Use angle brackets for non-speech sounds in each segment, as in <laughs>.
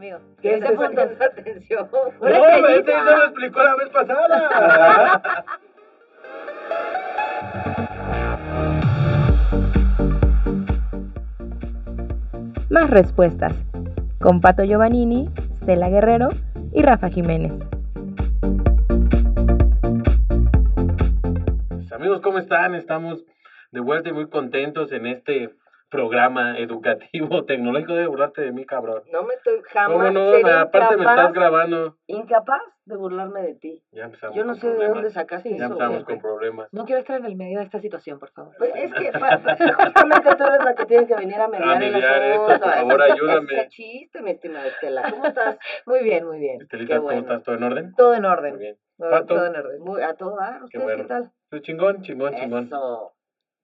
amigo. ¿Qué Está es poniendo eso? atención. <laughs> No, este eso lo explicó la vez pasada. <laughs> Más respuestas. Con Pato Giovannini, Stella Guerrero y Rafa Jiménez. Pues, Amigos, ¿cómo están? Estamos de vuelta y muy contentos en este programa educativo <laughs> tecnológico. Debe burlarte de mí, cabrón. No me estoy jamás. ¿Cómo no? sería Aparte me incapaz- estás grabando. Incapaz de burlarme de ti. Ya empezamos Yo no con sé de problemas. dónde sacaste Ya eso. empezamos con problemas. No quiero estar en el medio de esta situación, por favor. Pues es que <laughs> justamente tú eres la que tiene que venir a mediar, el mediar esto, asunto. por favor, es el- ayúdame. es el chiste, mi estimada Estela. ¿Cómo estás? <laughs> Muy bien, muy bien. Estelita, Qué ¿cómo bueno. estás? ¿Todo en orden? Todo en Muy orden. bien. Todo, todo en orden. Muy, a todo dar. ¿Ustedes bueno. qué tal? Pues chingón, chingón, chingón. Eso.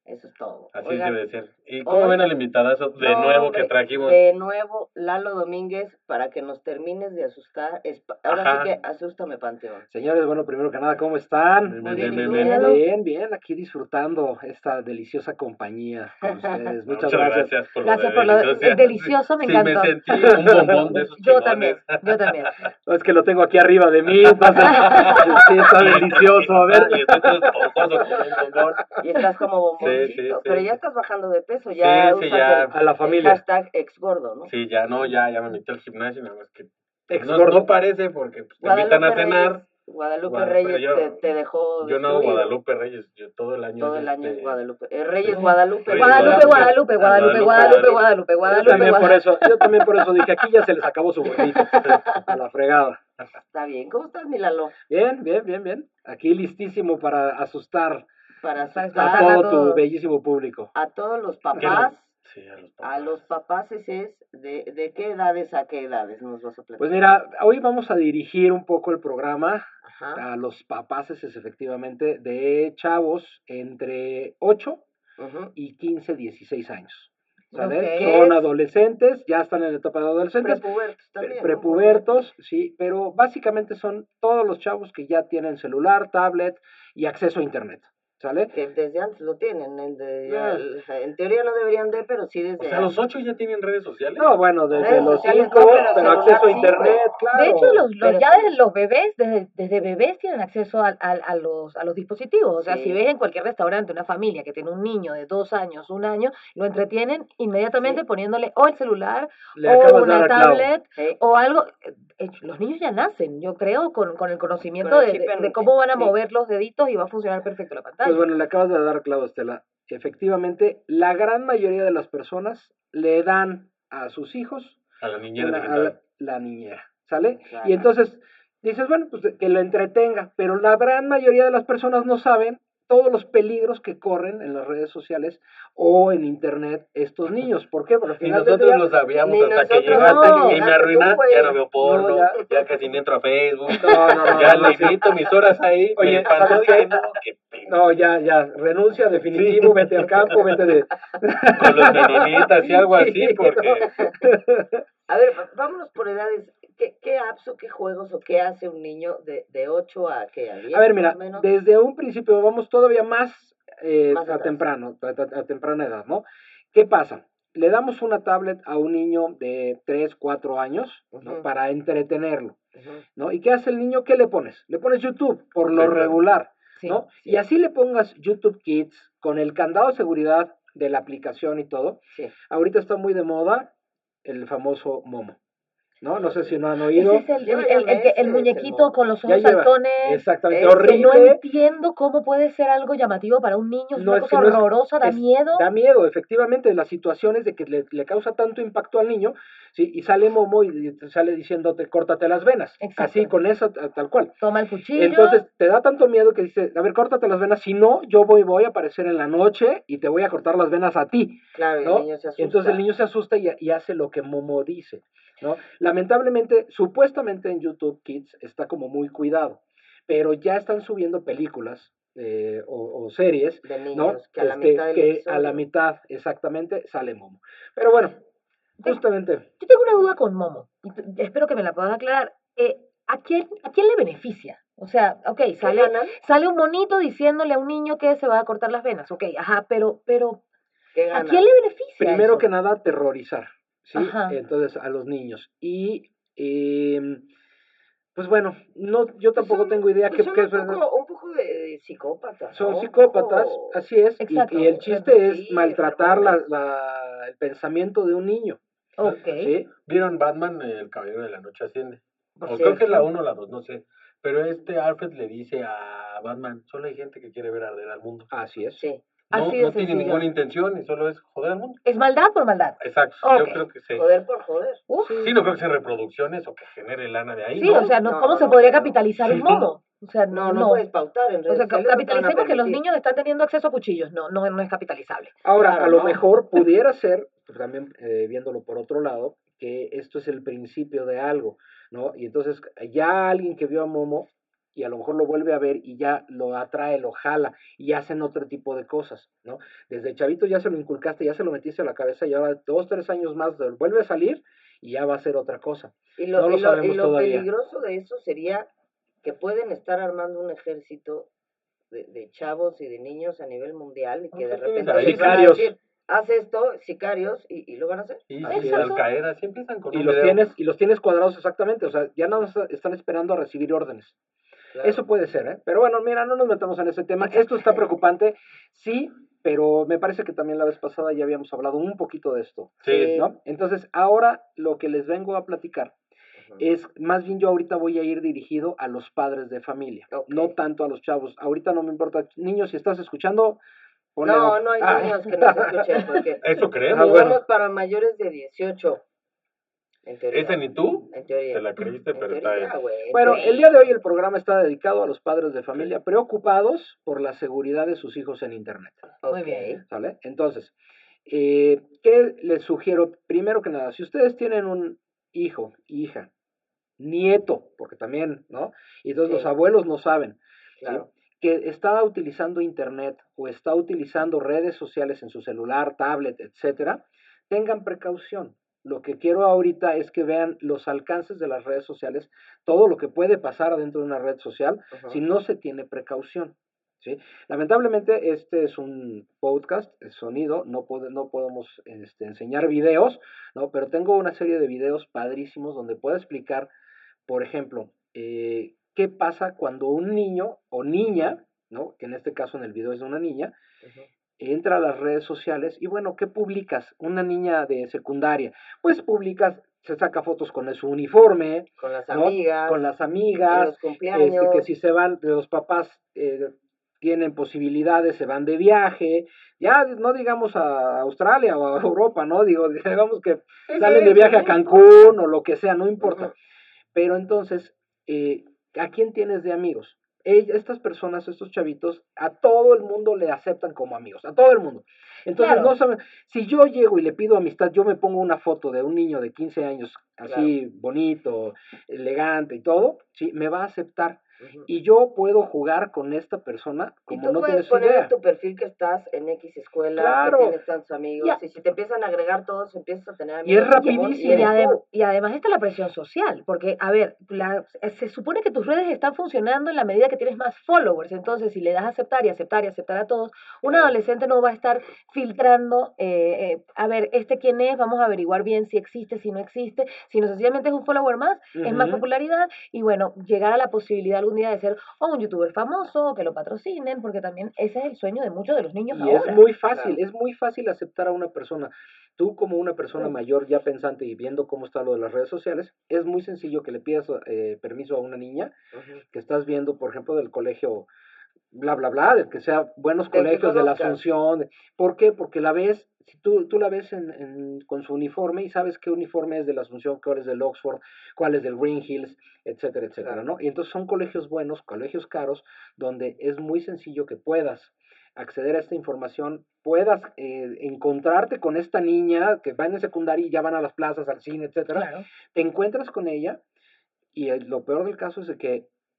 Eso es todo. Así Oigan, debe de ser. ¿Y cómo hoy- ven al invitadazo de no, nuevo que trajimos? De nuevo, Lalo Domínguez, para que nos termines de asustar. Ahora Ajá. sí que asústame, Panteón. Señores, bueno, primero que nada, ¿cómo están? Bien, bien, bien, bien, bien, bien. Bien, bien, aquí disfrutando esta deliciosa compañía con <laughs> ustedes. Muchas gracias. por Gracias por lo deliciosa. delicioso, me Sí, encantó. me sentí un bombón de <laughs> esos Yo chingones. también, yo también. No, es que lo tengo aquí arriba de mí, entonces <laughs> sí, está delicioso. A ver, Y estoy todo esponjoso como un bombón. Y estás como bomboncito, Sí, pero ya estás bajando de peso, ya usas ya. el- a la el, familia. hashtag exgordo, ¿no? Sí, ya no, ya, ya me metí al gimnasio, nada más que no, Exgordo. no parece porque pues, te invitan a cenar. Reyes, Guadalupe Guadalupe, Reyes yo- te, te dejó Yo no hago. Guadalupe Reyes, yo todo el año. Todo el año este, es Guadalupe. Eh, Reyes. Guadalupe. Reyes Guadalupe, Guadalupe. Guadalupe, Guadalupe, Guadalupe, Guadalupe, Guadalupe, yo Guadalupe, también por Guadalupe. eso, yo también por eso dije, aquí ya se les acabó su gordito. <laughs> A la fregada. Está bien. ¿Cómo estás, Milalo? Bien, bien, bien, bien. Aquí listísimo para asustar Para a todo tu bellísimo público. a todos los papás, Sí, a los a papás. los papás es de, de qué edades a qué edades nos vas a platicar. Pues mira, hoy vamos a dirigir un poco el programa Ajá. a los papás es efectivamente de chavos entre 8 ujú. y 15, 16 años. ¿sale? Ok. Son adolescentes, ya están en la etapa de adolescentes, Prepubertos pre- también. ¿no? prepubertos, sí, pero básicamente son todos los chavos que ya tienen celular, tablet y acceso a internet, ¿sale? Que desde antes lo tienen. el de- Ah. el- en teoría no deberían de, pero sí desde O sea, los ocho ya tienen redes sociales. No, bueno, desde Redes los 5, no, pero pero, acceso a sí, internet, güey. claro. De hecho, los, los- ya sí. desde los bebés, desde, desde bebés tienen acceso a, a, a los, a los dispositivos. O sea, Sí. si ves en cualquier restaurante una familia que tiene un niño de dos años, un año, lo entretienen inmediatamente Sí. poniéndole o el celular Le o una tablet Eh, o algo. eh, eh, Los niños ya nacen, yo creo, con, con el conocimiento Con el de, de- de cómo van a sí. mover los deditos y va a funcionar perfecto la pantalla. Pues bueno, le acabas de dar clavo, Estela. Efectivamente, la gran mayoría de las personas le dan a sus hijos A la niñera una- a la, la niñera, ¿sale? Claro. Y entonces dices, bueno, pues que lo entretenga, pero la gran mayoría de las personas no saben todos los peligros que corren en las redes sociales o en internet estos niños. ¿Por qué? Porque Y nosotros día- lo sabíamos Ni hasta que llegaste que y me güey. Ya no veo porno, No, ya. ya. casi ni entro a Facebook. No, no, no, ya no, sí. limito mis horas ahí. Oye, ¿sabes qué? no, <laughs> pena. No, ya, ya, renuncia definitivo, vete al campo, vete de... Con los menonitas y algo <laughs> así, Sí, porque <laughs> A ver, vámonos por edades. ¿Qué, ¿Qué apps o qué juegos o qué hace un niño de, de 8 a qué? ¿A 10 A ver, mira, menos? desde un principio vamos todavía más, eh, Más a temprano, a, a- a temprana edad, ¿no? ¿Qué pasa? Le damos una tablet a un niño de 3, 4 años ¿no? Para entretenerlo. ¿no? ¿Y qué hace el niño? ¿Qué le pones? Le pones YouTube, por lo regular, Sí, ¿no? sí. Y así le pongas YouTube Kids con el candado de seguridad de la aplicación y todo. Sí. Ahorita está muy de moda el famoso Momo, ¿no? No sé si no han oído. Ese es el, el, el- muñequito con los ojos saltones. Exactamente, que horrible. no entiendo cómo puede ser algo llamativo para un niño, es No, una cosa que no es- horrorosa, da miedo. Da miedo, efectivamente, las situaciones de que le, le causa tanto impacto al niño, ¿sí? y sale Momo y sale diciéndote, córtate las venas, Exacto. así con eso, ta- tal cual. Toma el cuchillo. Entonces, te da tanto miedo que dice, a ver, córtate las venas, si no, yo voy, voy a aparecer en la noche y te voy a cortar las venas a ti, Claro, ¿no? el niño se asusta. Entonces el niño se asusta y, y hace lo que Momo dice, ¿no? Lamentablemente, supuestamente en YouTube Kids está como muy cuidado, pero ya están subiendo películas eh, o, o series de niños, ¿no? que a la Este, mitad del que a episodio- la mitad exactamente sale Momo. Pero bueno, justamente, Yo tengo una duda con Momo, espero que me la puedas aclarar. Eh, ¿a, quién, ¿A quién le beneficia? O sea, ok, ¿Qué sale, sale un monito diciéndole a un niño que se va a cortar las venas. Ok, ajá, pero, pero ¿Qué ¿a quién le beneficia? primero eso? que nada, aterrorizar, ¿sí? Ajá. Entonces, a los niños. Y Eh, pues bueno, no, yo tampoco Son- tengo idea pues qué, un, es verdad. poco, un poco de, psicópatas. Son ¿no? Un psicópatas, poco- así es, y- Exacto. y, el chiste es maltratar la, la- el pensamiento de un niño, Ok. ¿sí? ¿Vieron Batman, El Caballero de la Noche Asciende? O creo que es la cierto. 1 o la 2, no sé. Pero este Alfred le dice a Batman, solo hay gente que quiere ver arder al mundo. Así es. Sí, No, Así de no tiene sencillo. ninguna intención y solo es joder al mundo. ¿Es maldad por maldad? Exacto, yo creo que sí. joder por joder. Uf. Sí, no creo que sea reproducciones o que genere lana de ahí. Sí, ¿no? o sea, no, No, ¿cómo no, se no, podría no. capitalizar un? O sea, No, no, no, puedes pautar en O redes sea, sociales, no te van a capitalicemos que los permitir. niños están teniendo acceso a cuchillos. No, no, no es capitalizable. Ahora, Claro, a lo no. mejor <laughs> pudiera ser, pues, también eh, viéndolo por otro lado, que esto es el principio de algo, ¿no? Y entonces ya alguien que vio a Momo y a lo mejor lo vuelve a ver y ya lo atrae, lo jala y hacen otro tipo de cosas, ¿no? Desde chavito ya se lo inculcaste, ya se lo metiste a la cabeza y ahora dos, tres años más vuelve a salir y ya va a ser otra cosa. Y lo, No lo y lo- y lo todavía. peligroso de eso sería que pueden estar armando un ejército de, de chavos y de niños a nivel mundial y que de repente haz esto, sicarios, y, y lo van a hacer. Y Así si es. al caer así empiezan con Y un los video. tienes, y los tienes cuadrados exactamente, o sea, ya no están esperando a recibir órdenes. Claro. Eso puede ser, ¿eh? Pero bueno, mira, no nos metamos en ese tema. Esto está <laughs> preocupante, sí, pero me parece que también la vez pasada ya habíamos hablado un poquito de esto, Sí. ¿no? Entonces, ahora lo que les vengo a platicar es, más bien yo ahorita voy a ir dirigido a los padres de familia, no tanto a los chavos. Ahorita no me importa, niños, si estás escuchando, ponle No, off. no hay Ah. niños que nos escuchen porque <laughs> Eso Ah, creemos. bueno. somos para mayores de 18. En teoría. ¿Ese ni tú? En teoría. Te la creíste, En pero está teoría, en Bueno, teoría. el día de hoy el programa está dedicado a los padres de familia preocupados por la seguridad de sus hijos en Internet. Muy bien. ¿Sale? Entonces, eh, ¿qué les sugiero? Primero que nada, si ustedes tienen un hijo, hija, nieto, porque también, ¿no? Y entonces Sí. los abuelos no saben, que está utilizando Internet o está utilizando redes sociales en su celular, tablet, etcétera, tengan precaución. Lo que quiero ahorita es que vean los alcances de las redes sociales, todo lo que puede pasar dentro de una red social Ajá. si no se tiene precaución. ¿sí? Lamentablemente este es un podcast, es sonido, no, pode- no podemos este, enseñar videos, ¿no? pero tengo una serie de videos padrísimos donde puedo explicar, por ejemplo, eh, qué pasa cuando un niño o niña, ¿no? que en este caso en el video es una niña. Entra a las redes sociales y bueno, ¿qué publicas? Una niña de secundaria, pues publicas, se saca fotos con su uniforme, Con las ¿no? amigas. con las amigas, los cumpleaños. este, que si se van, los papás eh, tienen posibilidades, se van de viaje, ya no digamos a Australia o a Europa, ¿no? Digo, <laughs> digamos que salen de viaje a Cancún o lo que sea, no importa. Pero entonces, eh, ¿a quién tienes de amigos? Estas personas, estos chavitos, a todo el mundo le aceptan como amigos, a todo el mundo. Entonces, Claro. no saben, si yo llego y le pido amistad, yo me pongo una foto de un niño de 15 años, así bonito, elegante y todo, sí, me va a aceptar. Y yo puedo jugar con esta persona Y como tú no puedes poner idea. en tu perfil que estás en X escuela, Claro. que tienes tantos amigos, Ya. y si te empiezan a agregar todos, empiezas a tener Y es amigos. en común, rapidísimo. Y, adem- y además está la presión social, porque, a ver, la- se supone que tus redes están funcionando en la medida que tienes más followers, entonces si le das a aceptar y aceptar y aceptar a todos, un adolescente no va a estar filtrando, eh, eh, a ver, este quién es, vamos a averiguar bien si existe, si no existe, si no sencillamente es un follower más, es más popularidad, y bueno, llegar a la posibilidad algún día de ser o un youtuber famoso, que lo patrocinen, porque también ese es el sueño de muchos de los niños Y ahora. es muy fácil, Claro. es muy fácil aceptar a una persona. Tú como una persona Sí. mayor ya pensante y viendo cómo está lo de las redes sociales, es muy sencillo que le pidas eh, permiso a una niña que estás viendo, por ejemplo, del colegio bla, bla, bla, de que sea buenos colegios de la. Asunción. ¿Por qué? Porque la ves, si tú, tú la ves en, en- con su uniforme y sabes qué uniforme es de la Asunción, cuál es del Oxford, cuál es del Green Hills, etcétera, etcétera. ¿no? Y entonces son colegios buenos, colegios caros, donde es muy sencillo que puedas acceder a esta información, puedas eh, encontrarte con esta niña que va en el secundario y ya van a las plazas, al cine, etcétera, Claro. te encuentras con ella y lo peor del caso es de que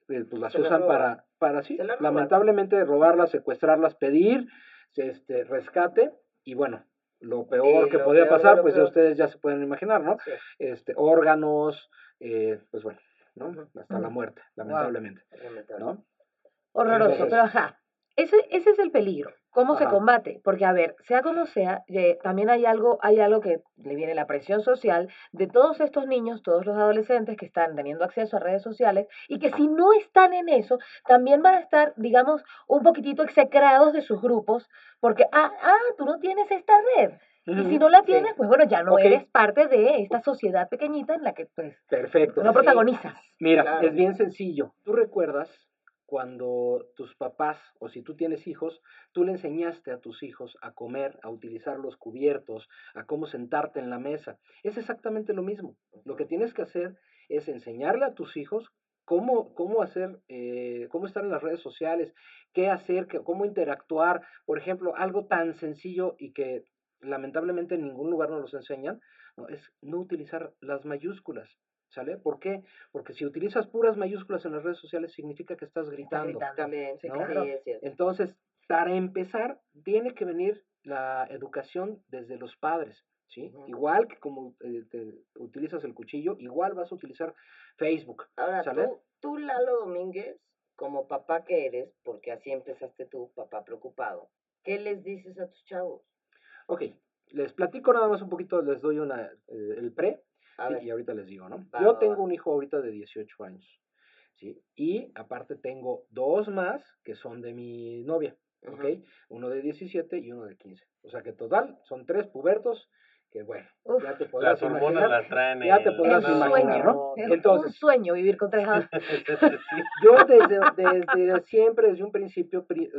eh, pues las Se usan para, para sí, lamentablemente robarlas, secuestrarlas, pedir este rescate y bueno, lo peor Y que lo podría peor de pasar, pues ya peor. ustedes ya se pueden imaginar, ¿no? Sí. Este, órganos, eh, pues bueno, ¿no? Hasta la muerte, lamentablemente, Lamentable. ¿no? Horroroso, Entonces- pero ajá. Ese, ese es el peligro. ¿Cómo se combate? Porque, a ver, sea como sea, eh, también hay algo, hay algo que le viene la presión social de todos estos niños, todos los adolescentes que están teniendo acceso a redes sociales y que si no están en eso, también van a estar, digamos, un poquitito execrados de sus grupos, porque, ah, ah, tú no tienes esta red. Y si no la Sí. tienes, pues bueno, ya no eres parte de esta sociedad pequeñita en la que pues Perfecto. no protagonizas. Mira, Claro. es bien sencillo. ¿Tú recuerdas cuando tus papás, o si tú tienes hijos, tú le enseñaste a tus hijos a comer, a utilizar los cubiertos, a cómo sentarte en la mesa? Es exactamente lo mismo. Lo que tienes que hacer es enseñarle a tus hijos cómo, cómo hacer, eh, cómo estar en las redes sociales, qué hacer, qué- cómo interactuar. Por ejemplo, algo tan sencillo y que lamentablemente en ningún lugar nos los enseñan, ¿no? es no utilizar las mayúsculas. ¿Sale? ¿Por qué? Porque si utilizas puras mayúsculas en las redes sociales significa que estás gritando. gritando. También, Sí, sí, claro. es cierto. Entonces, para empezar, tiene que venir la educación desde los padres. ¿sí? Ujú. Igual que como eh, te utilizas el cuchillo, igual vas a utilizar Facebook. Ahora, ¿Sale? tú, tú, Lalo Domínguez, como papá que eres, porque así empezaste tú, papá preocupado, ¿qué les dices a tus chavos? Ok, les platico nada más un poquito, les doy una, eh, el pre A Sí, ver, y ahorita les digo, ¿no? Va, Yo va, tengo va. un hijo ahorita de 18 años, ¿sí? Y aparte tengo dos más que son de mi novia, ¿ok? Ujú. Uno de 17 y uno de 15. O sea que total son tres pubertos que, bueno, Uf. ya te podrás Las hormonas imaginar. las traen ya te podrás Es un imaginar, sueño, ¿no? es un Entonces, sueño vivir con tres <laughs> yo desde, desde siempre, desde un principio, pri-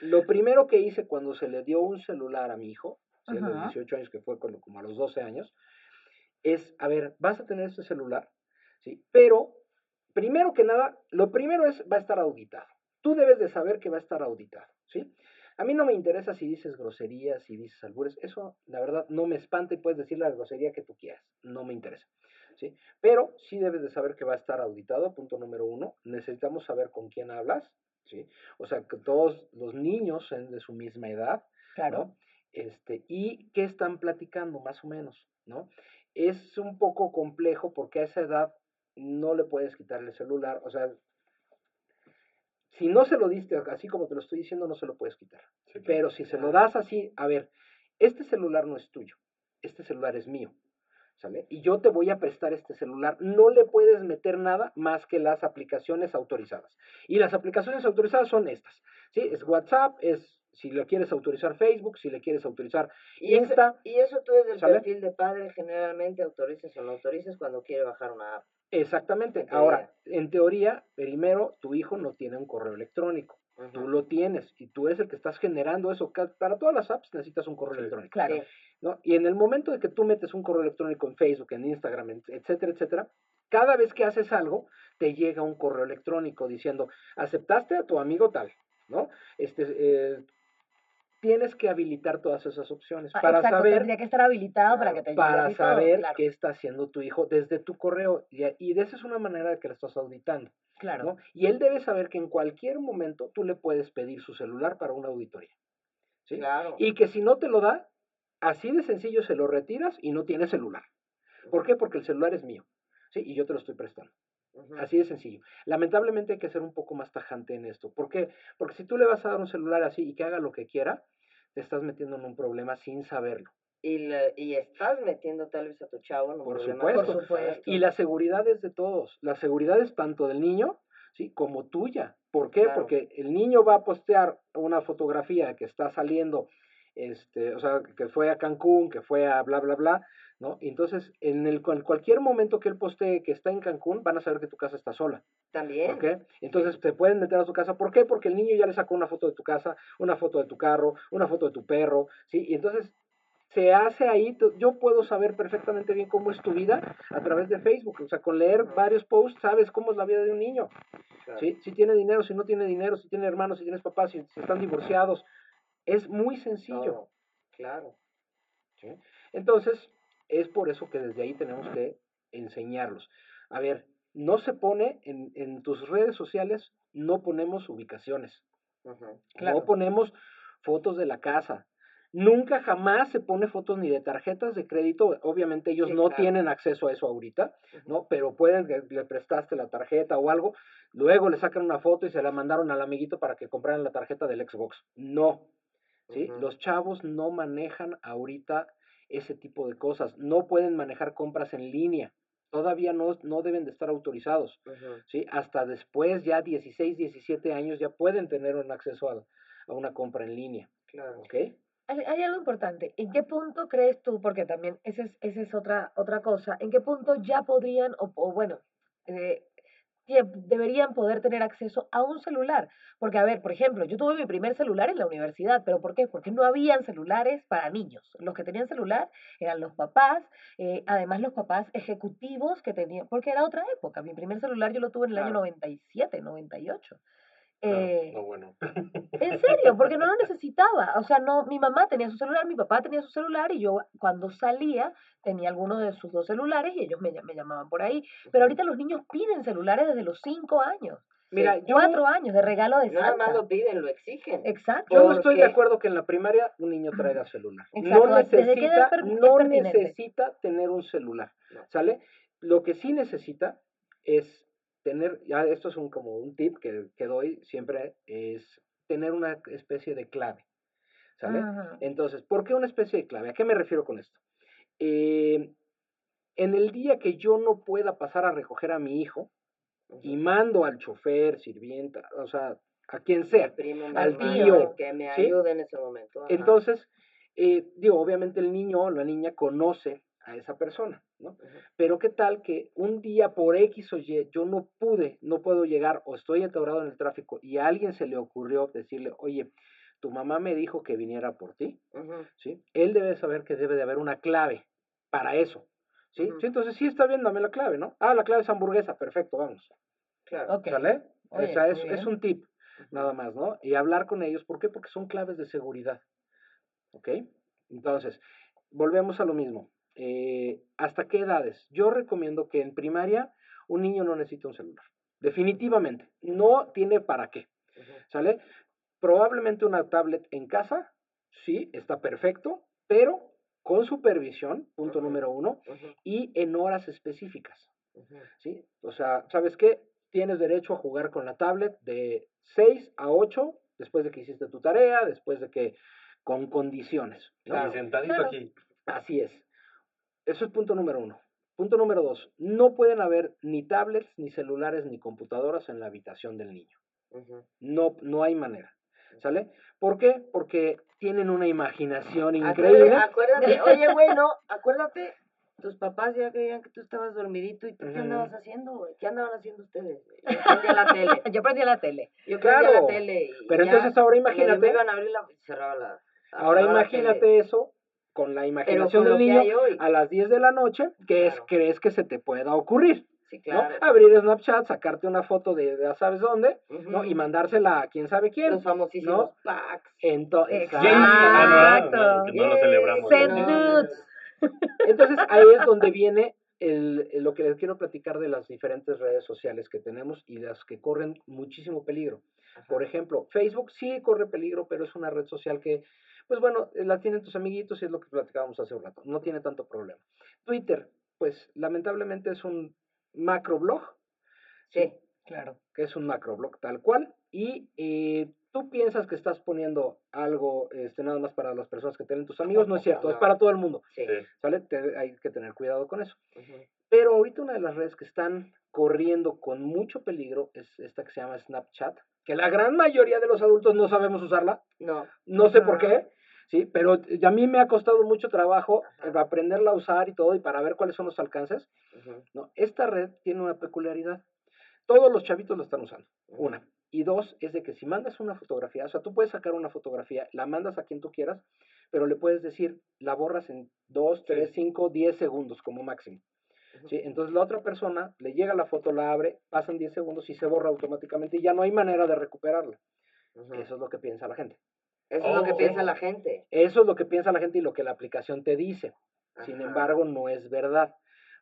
lo primero que hice cuando se le dio un celular a mi hijo, a los Ajá. 18 años, que fue cuando, como a los 12 años, es, a ver, vas a tener este celular, ¿sí? Pero, primero que nada, lo primero es, va a estar auditado. Tú debes de saber que va a estar auditado, ¿sí? A mí no me interesa si dices groserías, si dices albures, eso la verdad no me espanta y puedes decir la grosería que tú quieras, no me interesa, ¿sí? Pero sí debes de saber que va a estar auditado, punto número uno, necesitamos saber con quién hablas, ¿sí? O sea, que todos los niños sean de su misma edad, Claro. ¿no? Este, y qué están platicando más o menos, ¿no? Es un poco complejo porque a esa edad no le puedes quitar el celular, o sea, si no se lo diste así como te lo estoy diciendo, no se lo puedes quitar. Sí. Pero si se lo das así, a ver, este celular no es tuyo, este celular es mío, ¿sale? Y yo te voy a prestar este celular, no le puedes meter nada más que las aplicaciones autorizadas. Y las aplicaciones autorizadas son estas, ¿sí? Es WhatsApp, es si le quieres autorizar Facebook, si le quieres autorizar y, Insta, y eso tú desde el ¿sale? perfil de padre generalmente autorizas o no autorizas cuando quiere bajar una app. exactamente. En Ahora, en teoría, primero, tu hijo no tiene un correo electrónico. Tú lo tienes y tú eres el que estás generando eso. Para todas las apps necesitas un correo Sí. electrónico. Claro. Sí. ¿no? Y en el momento de que tú metes un correo electrónico en Facebook, en Instagram, etcétera, etcétera, cada vez que haces algo, te llega un correo electrónico diciendo, aceptaste a tu amigo tal, ¿no? Este, eh, tienes que habilitar todas esas opciones Ah, para Exacto, saber, tendría que estar habilitado para que te para todo, saber claro, qué está haciendo tu hijo desde tu correo. Y, y de esa es una manera de que le estás auditando, claro. ¿no? Y él debe saber que en cualquier momento tú le puedes pedir su celular para una auditoría. ¿sí? Claro. Y que si no te lo da, así de sencillo se lo retiras y no tienes celular. ¿Por qué? Porque el celular es mío. ¿sí? Y yo te lo estoy prestando. Así de sencillo. Lamentablemente hay que ser un poco más tajante en esto. ¿Por qué? Porque si tú le vas a dar un celular así y que haga lo que quiera, te estás metiendo en un problema sin saberlo. Y, le- y estás metiendo tal vez a tu chavo en un Por problema supuesto. Por supuesto. Y la seguridad es de todos. La seguridad es tanto del niño, ¿sí? Como tuya. ¿Por qué? Claro. Porque el niño va a postear una fotografía que está saliendo, este, o sea, que fue a Cancún, que fue a bla, bla, bla, ¿no? Entonces, en, el, en cualquier momento que él postee que está en Cancún, van a saber que tu casa está sola. También. Entonces te pueden meter a su casa. ¿Por qué? Porque el niño ya le sacó una foto de tu casa, una foto de tu carro, una foto de tu perro, ¿sí? Y entonces se hace ahí, yo puedo saber perfectamente bien cómo es tu vida a través de Facebook. O sea, con leer varios posts sabes cómo es la vida de un niño, Claro. ¿sí? Si tiene dinero, si no tiene dinero, si tiene hermanos, si tienes papás, si, si están divorciados. Es muy sencillo. Todo. Claro. ¿sí? Entonces, es por eso que desde ahí tenemos que enseñarlos. A ver, no se pone en, en tus redes sociales, no ponemos ubicaciones. Claro. no ponemos fotos de la casa, Nunca jamás se pone fotos ni de tarjetas de crédito. Obviamente ellos Sí, no claro. tienen acceso a eso ahorita. ¿no? Pero pueden, que le prestaste la tarjeta o algo, luego le sacan una foto y se la mandaron al amiguito para que compraran la tarjeta del Xbox. No, ¿sí? Los chavos no manejan ahorita ese tipo de cosas. No pueden manejar compras en línea. Todavía no, no deben de estar autorizados. ¿sí? Hasta después, ya 16, 17 años, ya pueden tener un acceso a, a una compra en línea. Claro. ¿Ok? Hay, hay algo importante. ¿En qué punto crees tú, porque también esa es, esa es otra, otra cosa, en qué punto ya podrían, o, o bueno, eh, deberían poder tener acceso a un celular? Porque, a ver, por ejemplo, yo tuve mi primer celular en la universidad, pero ¿por qué? Porque no habían celulares para niños. Los que tenían celular eran los papás, eh, además los papás ejecutivos que tenían, porque era otra época. Mi primer celular yo lo tuve en el año Claro. 97, 98. No, Eh, no, bueno. en serio, porque no lo <laughs> necesitaba. O sea, no, mi mamá tenía su celular, mi papá tenía su celular y yo cuando salía tenía alguno de sus dos celulares y ellos me, me llamaban por ahí. Pero ahorita los niños piden celulares desde los cinco años, Mira, yo, cuatro años de regalo de nada más lo piden, lo exigen. Exacto. yo no estoy de acuerdo que en la primaria un niño traiga celular. Exacto, No ¿desde qué edad necesita, no necesita tener un celular. ¿Sale? Lo que sí necesita es tener, ya esto es un como un tip que, que doy siempre, es tener una especie de clave. ¿Sale? Ajá. Entonces, ¿por qué una especie de clave? ¿A qué me refiero con esto? Eh, en el día que yo no pueda pasar a recoger a mi hijo y mando al chofer, sirvienta, o sea, a quien sea, al tío, que me ¿sí? ayude en ese momento. ajá. entonces, eh, digo, obviamente el niño o la niña conoce a esa persona, ¿no? Pero qué tal que un día por X o Y yo no pude, no puedo llegar o estoy atorado en el tráfico y a alguien se le ocurrió decirle, oye, tu mamá me dijo que viniera por ti. ¿sí? Él debe saber que debe de haber una clave para eso, ¿sí? Ujú. Sí, entonces sí está bien, dame la clave, ¿no? Ah, la clave es hamburguesa, perfecto, vamos. Claro. Ok. ¿Sale? Oye, o sea, es, es un tip, nada más, ¿no? Y hablar con ellos, ¿por qué? Porque son claves de seguridad, ¿ok? Entonces, volvemos a lo mismo. Eh, ¿Hasta qué edades? Yo recomiendo que en primaria un niño no necesita un celular. Definitivamente. No tiene para qué. ¿Sale? Probablemente una tablet en casa, sí, está perfecto, pero con supervisión, punto número uno, y en horas específicas. ¿sí? O sea, ¿sabes qué? Tienes derecho a jugar con la tablet de 6 a 8 después de que hiciste tu tarea, después de que con condiciones. ¿no? Claro. Y sentadito Claro. aquí. Así es. Eso es punto número uno. Punto número dos, no pueden haber ni tablets, ni celulares, ni computadoras en la habitación del niño. No, no hay manera. ¿Sale? ¿Por qué? Porque tienen una imaginación increíble. acuérdate, <laughs> oye, güey, no, acuérdate, tus papás ya creían que tú estabas dormidito y tú qué Ujú. andabas haciendo, güey? ¿Qué andaban haciendo ustedes? güey? <laughs> Yo prendía la tele, Yo prendí la tele. yo Claro, la tele y Pero ya entonces ahora imagínate, iban a abrir la y cerraba la ahora la imagínate tele. eso con la imaginación con lo del que niño a las 10 de la noche, ¿qué es, crees que se te pueda ocurrir? sí, ¿no? claro. Abrir Snapchat, sacarte una foto de, ya sabes dónde, ¿no? Y mandársela a quién sabe quién. Los famosísimos packs. Entonces, Exacto. Ah, no, no, que no lo celebramos. No, ¿no? no, no, entonces ahí es donde viene el, el- lo que les quiero platicar de las diferentes redes sociales que tenemos y las que corren muchísimo peligro. Ajá. Por ejemplo, Facebook sí corre peligro, pero es una red social que, pues bueno, eh, la tienen tus amiguitos y es lo que platicábamos hace un rato. No tiene tanto problema. Twitter, pues lamentablemente es un macroblog, Sí, Claro. que es un macroblog tal cual, y eh, tú piensas que estás poniendo algo este, nada más para las personas que tienen tus amigos, no es cierto, es para todo el mundo, sí. Sí. ¿sale? Te- hay que tener cuidado con eso. Pero ahorita una de las redes que están corriendo con mucho peligro es esta que se llama Snapchat, que la gran mayoría de los adultos no sabemos usarla, No, no sé por qué, sí, pero a mí me ha costado mucho trabajo eh, aprenderla a usar y todo y para ver cuáles son los alcances. ¿no? Esta red tiene una peculiaridad. Todos los chavitos la están usando, una. Y dos, es de que si mandas una fotografía, o sea, tú puedes sacar una fotografía, la mandas a quien tú quieras, pero le puedes decir, la borras en 2, 3, 5, 10 segundos como máximo. ¿sí? Entonces la otra persona le llega la foto, la abre, pasan 10 segundos y se borra automáticamente y ya no hay manera de recuperarla. Eso es lo que piensa la gente. Eso es lo que Oh. piensa la gente. Eso es lo que piensa la gente y lo que la aplicación te dice. Sin embargo, no es verdad.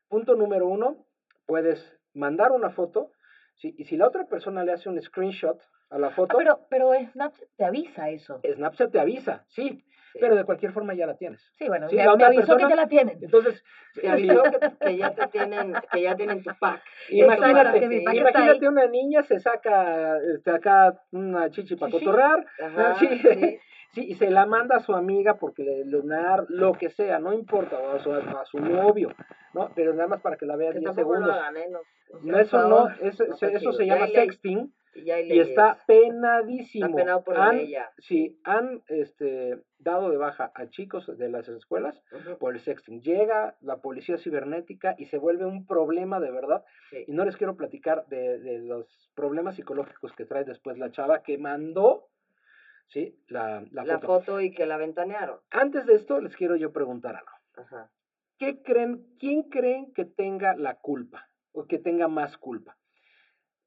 Punto número uno, puedes mandar una foto ¿sí? y si la otra persona le hace un screenshot a la Ah, foto, pero, pero Snapchat te avisa eso. Snapchat te avisa, sí, Sí. pero de cualquier forma ya la tienes. Sí, bueno, Sí, me, la me otra avisó persona- que ya la tienen. Entonces, <laughs> Te avisó que, que ya te tienen, que ya tienen tu pack. <laughs> imagínate, mi pack imagínate una niña se saca este, acá una chichi para Chichi. cotorrear, Ajá, Sí. sí. <laughs> sí, y se la manda a su amiga porque le lunar, lo que sea, no importa, o a su, a su novio, ¿no? Pero nada más para que la vea Que 10 tampoco lo segundos. hagan, ¿eh? No, o sea, No, eso no, eso, No se Ya llama sexting y ya hay y está penadísimo. Está penado por la han, ley ya. Sí, han este, dado de baja a chicos de las escuelas por el sexting. Llega la policía cibernética y se vuelve un problema de verdad. sí. Y no les quiero platicar de, de los problemas psicológicos que trae después la chava que mandó ¿sí? la, la La foto. foto y que la ventanearon. Antes de esto, les quiero yo preguntar algo. Ajá. ¿Qué creen, quién creen que tenga la culpa o que tenga más culpa?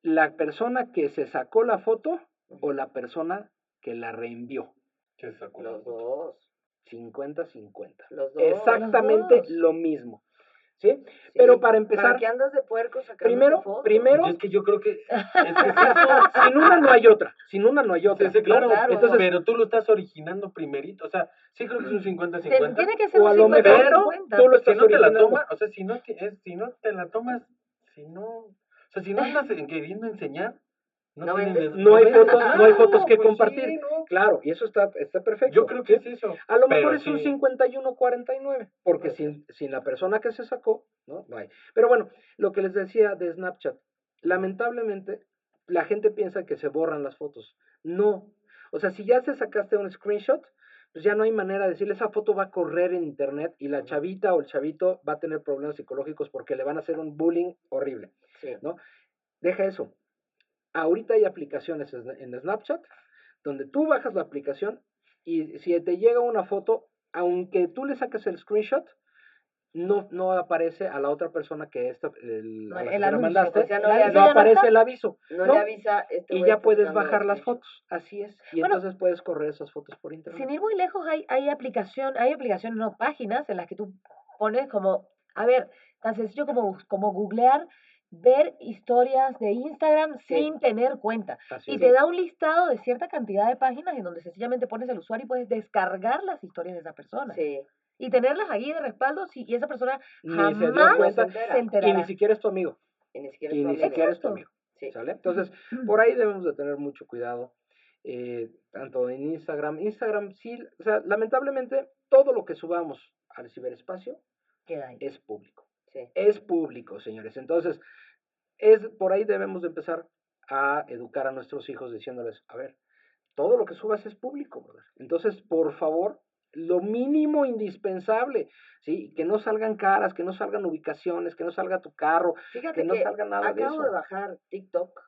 ¿La persona que se sacó la foto o la persona que la reenvió? ¿Qué sacó la Los foto? dos. 50-50. Los dos. Exactamente dos. lo mismo. ¿Sí? Sí. Pero para empezar, ¿Para qué andas de puerco sacando primero, foto? primero, Es que yo creo que es, que es <laughs> eso. sin una no hay otra. Sin una no hay otra. Sí, sí, claro, claro. entonces, pero tú lo estás originando primerito, o sea, sí creo que es un 50-50. Te- tiene que ser O un a lo 50 mejor 50. tú lo si estás no te la originando. tomas, o sea, si no te, es, si no te la tomas, si no, o sea, si no andas en- queriendo enseñar, no, No tienes No hay fotos, no hay fotos que pues compartir. Claro, y eso está, está perfecto. Yo creo que ¿sí? es eso. A lo mejor es un sí. 51-49, porque sin, sin la persona que se sacó, ¿no? No hay. Pero bueno, lo que les decía de Snapchat, lamentablemente la gente piensa que se borran las fotos. No. O sea, si ya se sacaste un screenshot, pues ya no hay manera de decirle, esa foto va a correr en internet y la chavita o el chavito va a tener problemas psicológicos porque le van a hacer un bullying horrible. Sí. ¿no? Deja eso. Ahorita hay aplicaciones en en Snapchat donde tú bajas la aplicación y si te llega una foto, aunque tú le saques el screenshot, no, no aparece a la otra persona que esta, el, a la El que se la anuncio, mandaste, o sea, no La aparece el aviso. No, le avisa. Este Y ya puedes bajar las fotos, así es. Y Bueno, entonces puedes correr esas fotos por internet. Sin ir muy lejos, hay, hay aplicación, hay aplicaciones, no, páginas en las que tú pones como, a ver, tan sencillo como, como googlear, ver historias de Instagram Sí. sin tener cuenta. Así Y te da un listado de cierta cantidad de páginas en donde sencillamente pones el usuario y puedes descargar las historias de esa persona. Sí. Y tenerlas ahí de respaldo si, y esa persona Ni se dio jamás cuenta se y ni siquiera es tu amigo. Y ni siquiera es tu ni amigo. siquiera es tu Exacto. amigo. Sí. ¿Sale? Entonces, por ahí debemos de tener mucho cuidado, eh, tanto en Instagram. Instagram sí, o sea, lamentablemente todo lo que subamos al ciberespacio Queda ahí. es público. Sí. Es público, señores. Entonces, es por ahí debemos de empezar a educar a nuestros hijos diciéndoles, a ver, todo lo que subas es público, brother. Entonces, por favor, lo mínimo indispensable, ¿sí? Que no salgan caras, que no salgan ubicaciones, que no salga tu carro, Fíjate que que, no salga nada de acabo eso. de bajar TikTok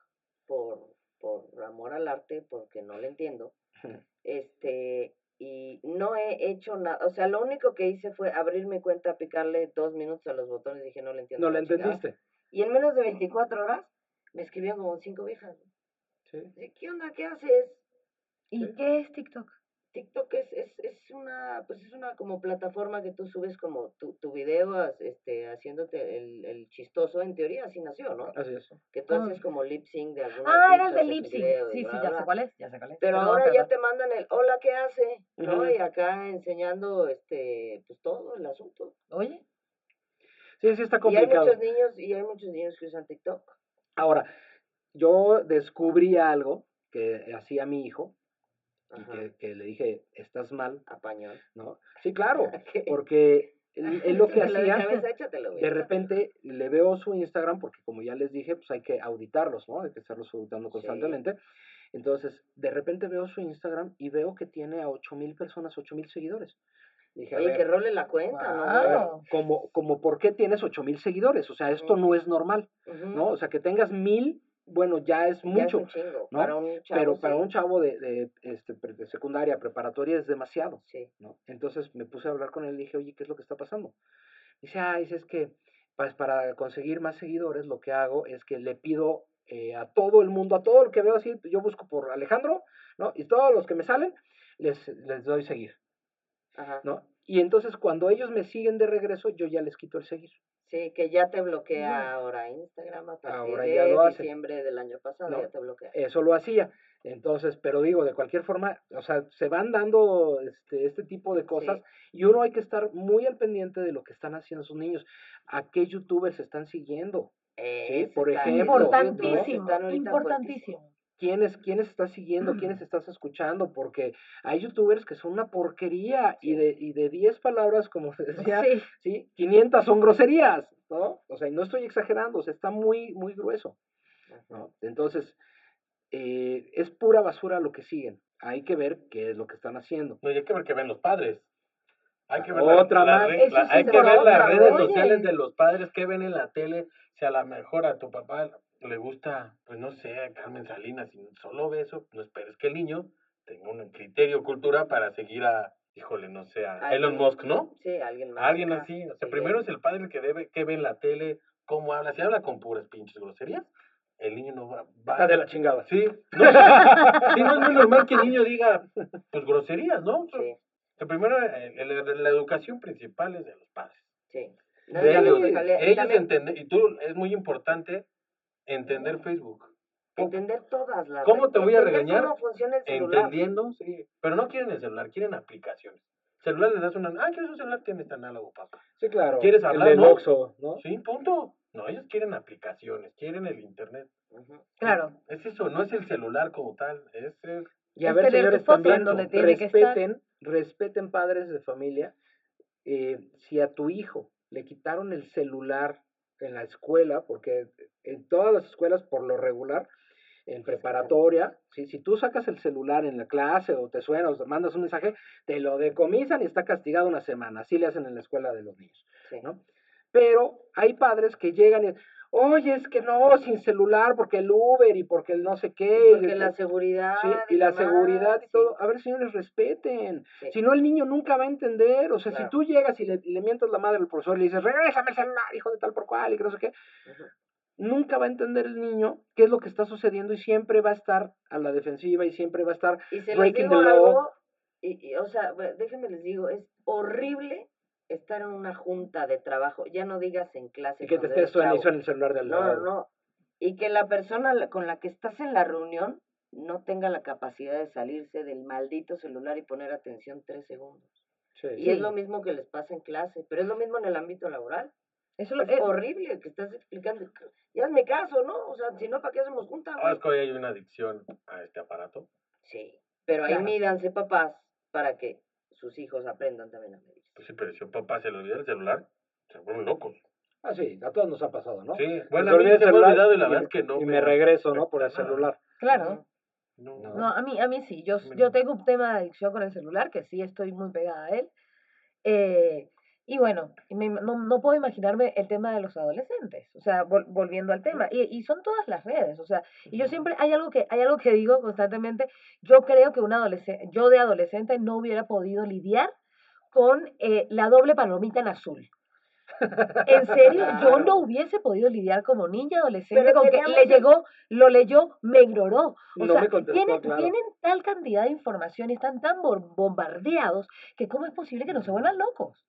por, por amor al arte, porque no le entiendo. Este, y no he hecho nada. O sea, lo único que hice fue abrir mi cuenta, picarle dos minutos a los botones. Dije, no le entiendo. No le entendiste. Y en menos de 24 horas me escribieron como cinco viejas. Sí. ¿Qué onda? ¿Qué haces? ¿Y Sí. qué es TikTok? TikTok es, es, es una, pues es una como plataforma que tú subes como tu, tu video este, haciéndote el, el chistoso, en teoría así nació, ¿no? Así es. Que tú Ah. haces como lip sync de algún Ah, era el de lip sync. video Sí, sí, bla, ya bla. sé cuál es, ya sé cuál es. Pero ahora ya te mandan el hola, ¿qué hace? ¿No? Y acá enseñando este, pues todo el asunto. Oye, Sí, sí está Y hay complicado. muchos niños, y hay muchos niños que usan TikTok. Ahora, yo descubrí algo que hacía mi hijo y que, que le dije, estás mal, Apañón. ¿no? Sí, claro, <laughs> porque él, lo que <laughs> hacía, cabeza, échatelo, güey, de repente le veo su Instagram, porque como ya les dije, pues hay que auditarlos, ¿no? Hay que estarlos auditando Sí. constantemente. Entonces, de repente veo su Instagram y veo que tiene a ocho mil personas, ocho mil seguidores. Dije, Oye, ver, que role la cuenta, ¿no? ver, como, como, ¿por qué tienes ocho mil seguidores? O sea, esto no es normal. ¿no? O sea, que tengas mil, bueno, ya es Ya mucho. es un chingo. ¿no? Para un chavo, pero para un chavo de, de, este, de secundaria, preparatoria, es demasiado, Sí. ¿no? Entonces me puse a hablar con él y dije, oye, ¿qué es lo que está pasando? Dice, ah, dice, es que pues, para conseguir más seguidores lo que hago es que le pido eh, a todo el mundo, a todo lo que veo así, yo busco por Alejandro, ¿no? Y todos los que me salen, les, les doy seguir, Ajá. ¿no? Y entonces cuando ellos me siguen de regreso, yo ya les quito el seguir. Sí, que ya te bloquea ahora Instagram a partir Ahora de ya lo hace. diciembre del año pasado, No. ya te bloquea. Eso lo hacía. Entonces, pero digo, de cualquier forma, o sea, se van dando este, este tipo de cosas y uno hay que estar muy al pendiente de lo que están haciendo sus niños. ¿A qué youtubers están siguiendo? Ese por ejemplo, Importantísimo, ahorita importantísimo. ¿Quiénes, quiénes estás siguiendo? ¿Quiénes <clears throat> estás escuchando? Porque hay youtubers que son una porquería y de, y de 10 palabras, como te decía, Sí. ¿sí? 500 son groserías, ¿no? O sea, no estoy exagerando, o sea, está muy, muy grueso, ¿no? Entonces, eh, es pura basura lo que siguen. Hay que ver qué es lo que están haciendo. No, y hay que ver qué ven los padres. Hay que ver, Otra la- la más. re- Eso la- sí hay se que ver otra, las redes oye. sociales de los padres, qué ven en la tele. Si a lo mejor a tu papá le gusta, pues no sé, a Carmen Salinas, y solo ve eso, no esperes que el niño tenga un criterio, cultura para seguir a, híjole, no sé, a Elon Musk, ¿no? Sí, alguien más. Alguien acá. así. O sea, Sí, primero es el padre que debe, que ve en la tele, cómo habla. Si habla con puras pinches groserías, el niño no va, va Está de la chingada. Sí, no, <laughs> sí, no es muy normal que el niño diga, pues groserías, ¿no? Sí, El primero, el- el- la educación principal es de los padres. sí. No, De ellos, me sale- ellos entender, y tú, es muy importante entender Facebook. entender todas las ¿Cómo te voy a regañar? cómo funciona el celular. Entendiendo, sí. Pero no quieren el celular, quieren aplicaciones. Celular le das una, ah, ¿quieres un celular? Tienes análogo, papá. Sí, claro. ¿Quieres El hablar, del no? ¿no? Sí, punto. No, ellos quieren aplicaciones, quieren el internet. Ujú. Claro. Es eso, no es el celular como tal, es el... Y a Es ver, señores, también respeten, respeten padres de familia. eh, si a tu hijo le quitaron el celular en la escuela, porque en todas las escuelas por lo regular, en preparatoria, ¿sí? si tú sacas el celular en la clase o te suena o te mandas un mensaje, te lo decomisan y está castigado una semana. Así le hacen en la escuela de los niños. Sí. ¿no? Pero hay padres que llegan y, oye, es que no, sin celular, porque el Uber y porque el no sé qué. y Porque la seguridad. Sí, y la demás, seguridad y sí. todo. A ver, señores, respeten. Sí. Si no, el niño nunca va a entender. O sea, Claro. si tú llegas y le, le mientas la madre al profesor y le dices, regrésame el celular, hijo de tal por cual, y que no sé qué, nunca va a entender el niño qué es lo que está sucediendo y siempre va a estar a la defensiva y siempre va a estar. Y se breaking digo the law. algo, y, y, o sea, déjenme les digo, es horrible estar en una junta de trabajo, ya no digas en clase. Y que te estés suena suena el celular del No, no, lado. no. Y que la persona la- con la que estás en la reunión no tenga la capacidad de salirse del maldito celular y poner atención tres segundos. Sí. Y es lo mismo que les pasa en clase, pero es lo mismo en el ámbito laboral. Eso lo, Es eh, horrible que estás explicando. Ya hazme caso, ¿no? O sea, si no, ¿para qué hacemos junta? Ah, güey? es que hoy hay una adicción a este aparato. Sí, pero ahí Claro. mídanse papás para que sus hijos aprendan también a medir. Pues sí, pero si un papá se le olvida el celular, se vuelven locos. Ah, sí, a todos nos ha pasado, ¿no? Sí, bueno, a mí se me ha celular olvidado y la y- verdad es que no. Y me regreso, ¿no? Por el celular. claro. No, No. No, a mí, a mí sí. Yo, yo tengo un tema de adicción con el celular, que sí estoy muy pegada a él. Eh, y bueno, me no, no puedo imaginarme el tema de los adolescentes, o sea, vol- volviendo al tema. Y, y son todas las redes, o sea, y yo siempre, hay algo que, hay algo que digo constantemente, yo creo que un adolescente, yo de adolescente no hubiera podido lidiar con eh, la doble palomita en azul. En serio, yo no hubiese podido lidiar como niña adolescente Pero con que le llegó, lo leyó, me ignoró. O No sea, contestó, tienen, claro. tienen tal cantidad de información y están tan bombardeados que cómo es posible que no se vuelvan locos.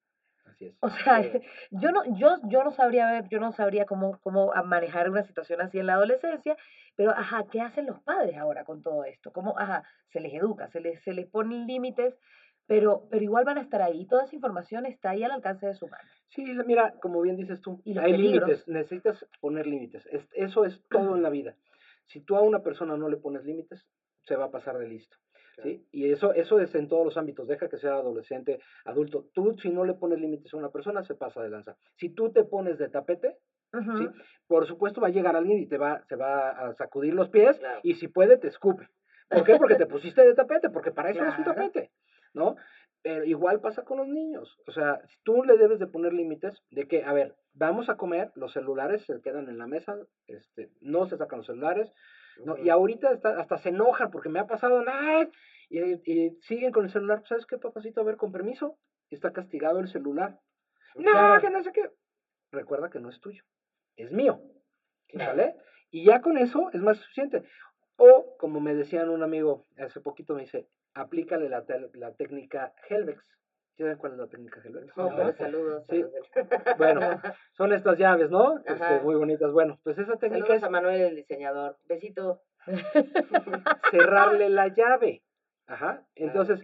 Así es. O sea, Sí. <laughs> yo no, yo, yo no sabría ver, yo no sabría cómo, cómo manejar una situación así en la adolescencia, pero ajá, ¿qué hacen los padres ahora con todo esto? ¿Cómo, ajá, se les educa, se les, se les ponen límites, pero, pero igual van a estar ahí, toda esa información está ahí al alcance de su mano. Sí, mira, como bien dices tú, Y hay límites, necesitas poner límites. Es- eso es todo en <clears throat> la vida. Si tú a una persona no le pones límites, se va a pasar de listo. ¿Sí? Y eso, eso es en todos los ámbitos, deja que sea adolescente, adulto. Tú, si no le pones límites a una persona, se pasa de lanza. Si tú te pones de tapete. ¿sí? por supuesto va a llegar alguien y te va, se va a sacudir los pies Claro. y si puede te escupe. ¿Por qué? Porque te <laughs> pusiste de tapete, porque para eso es un Claro. tapete, ¿no? Pero igual pasa con los niños. O sea, tú le debes de poner límites de que, a ver, vamos a comer, los celulares se quedan en la mesa, este, no se sacan los celulares, ¿no? Y ahorita hasta, hasta se enojan porque me ha pasado nada y, y siguen con el celular. ¿Sabes qué, papacito? A ver, con permiso, está castigado el celular. No, que no sé qué. Recuerda que no es tuyo, es mío. ¿Vale? Y ya con eso es más suficiente. O, como me decían un amigo hace poquito, me dice, aplícale la, la técnica Helvex. ¿Sí ¿Saben cuál es la técnica Helvex? No, pero saludos. Sí. saludos. Bueno, <laughs> son estas llaves, ¿no? Este, muy bonitas. Bueno, pues esa técnica Saludos es a Manuel, el diseñador. Besito. <laughs> cerrarle la llave. Ajá. Entonces,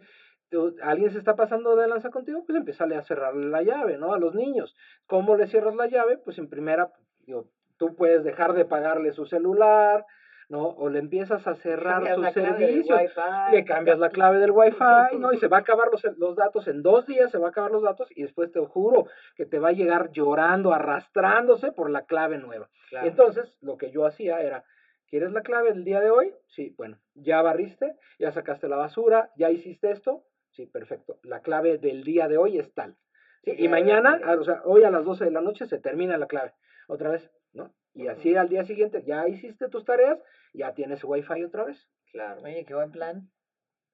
tú- alguien se está pasando de lanza contigo, pues empiezale a cerrarle la llave, ¿no? A los niños. ¿Cómo le cierras la llave? Pues en primera, digo, tú puedes dejar de pagarle su celular, ¿no? O le empiezas a cerrar sus servicios. Wi-Fi. Le cambias la clave del <laughs> wifi, ¿no? Y se va a acabar los, los datos en dos días, se va a acabar los datos y después te juro que te va a llegar llorando, arrastrándose por la clave nueva. Claro. Entonces, lo que yo hacía era, ¿quieres la clave del día de hoy? Sí, bueno, ya barriste, ya sacaste la basura, ya hiciste esto. Sí, perfecto. La clave del día de hoy es tal. Sí, y mañana, ya. a- o sea, hoy a las 12 de la noche se termina la clave. Otra vez, ¿no? Y así al día siguiente, ya hiciste tus tareas, ya tienes wifi otra vez. Claro. Oye, qué buen plan.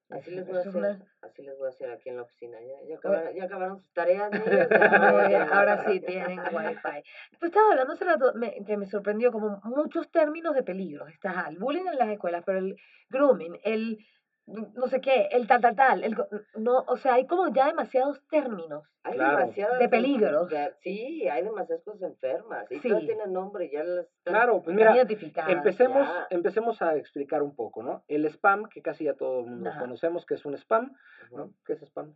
Así les voy a hacer, una- así les voy a hacer aquí en la oficina. Ya, ya, acabaron, ya acabaron sus tareas, Ya, <laughs> ya, ahora sí tienen wifi. Pues estaba hablando hace rato me- que me sorprendió como muchos términos de peligro. Está el bullying en las escuelas, pero el grooming, el no sé qué, el tal, tal, tal, el, co- no, o sea, hay como ya demasiados términos. Hay Claro. demasiadas. De peligros. sí, hay demasiadas cosas enfermas. Y Sí. todas tienen nombre, ya las Claro, pues mira, identificadas. empecemos, ya. empecemos a explicar un poco, ¿no? El spam, que casi ya todo el mundo Ajá. conocemos que es un spam. ¿no? ¿Qué es spam?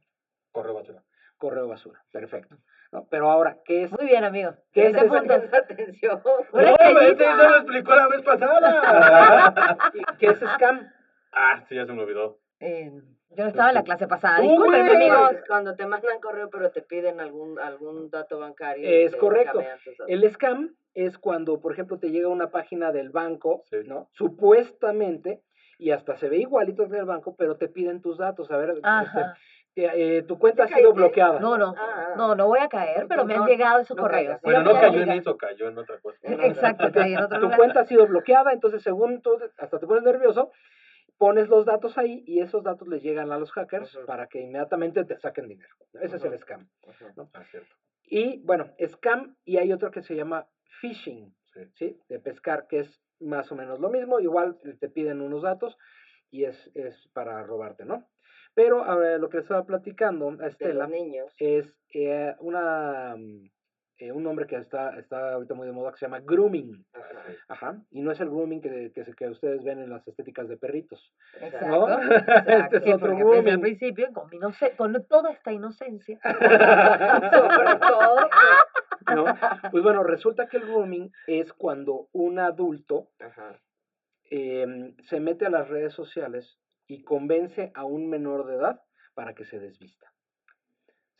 Correo basura. Correo basura, perfecto. ¿no? Pero ahora, ¿qué es? Muy bien, amigo. ¿Qué es atención. No, ese eso lo explicó la vez pasada. <laughs> ¿Qué es scam? Ah, sí, ya se me olvidó. Eh, yo no estaba en la clase pasada. Disculpen, amigos. Cuando te mandan correo, pero te piden algún algún dato bancario. Es correcto. El scam es cuando, por ejemplo, te llega una página del banco, Sí. ¿no? Supuestamente, y hasta se ve igualito que el banco, pero te piden tus datos. A ver, este, Ajá. eh, tu cuenta ha ¿Ya sido caíste? bloqueada. No, no, Ah, no, no voy a caer, pero me han No, llegado esos no correos. Bueno, no cayó en eso, cayó en otra cosa. En otra. Exacto, caí en otro tu lugar. cuenta ha sido bloqueada, entonces según tú, hasta te pones nervioso, pones los datos ahí y esos datos les llegan a los hackers para que inmediatamente te saquen dinero. Ese es el scam. Ah. Y bueno, scam y hay otro que se llama phishing, Sí. ¿sí? De pescar, que es más o menos lo mismo, igual te piden unos datos y es, es para robarte, ¿no? Pero ahora lo que les estaba platicando a Estela niños. es eh, una, mm, eh, un nombre que está, está ahorita muy de moda que se llama grooming. Ah, Ajá. y no es el grooming que, que, que ustedes ven en las estéticas de perritos, Exacto. ¿no? <laughs> este es Sí, otro el grooming. principio, con, mi con toda esta inocencia, <laughs> Sobre todo. <laughs> ¿no? Pues bueno, resulta que el grooming es cuando un adulto Ajá. em, se mete a las redes sociales y convence a un menor de edad para que se desvista.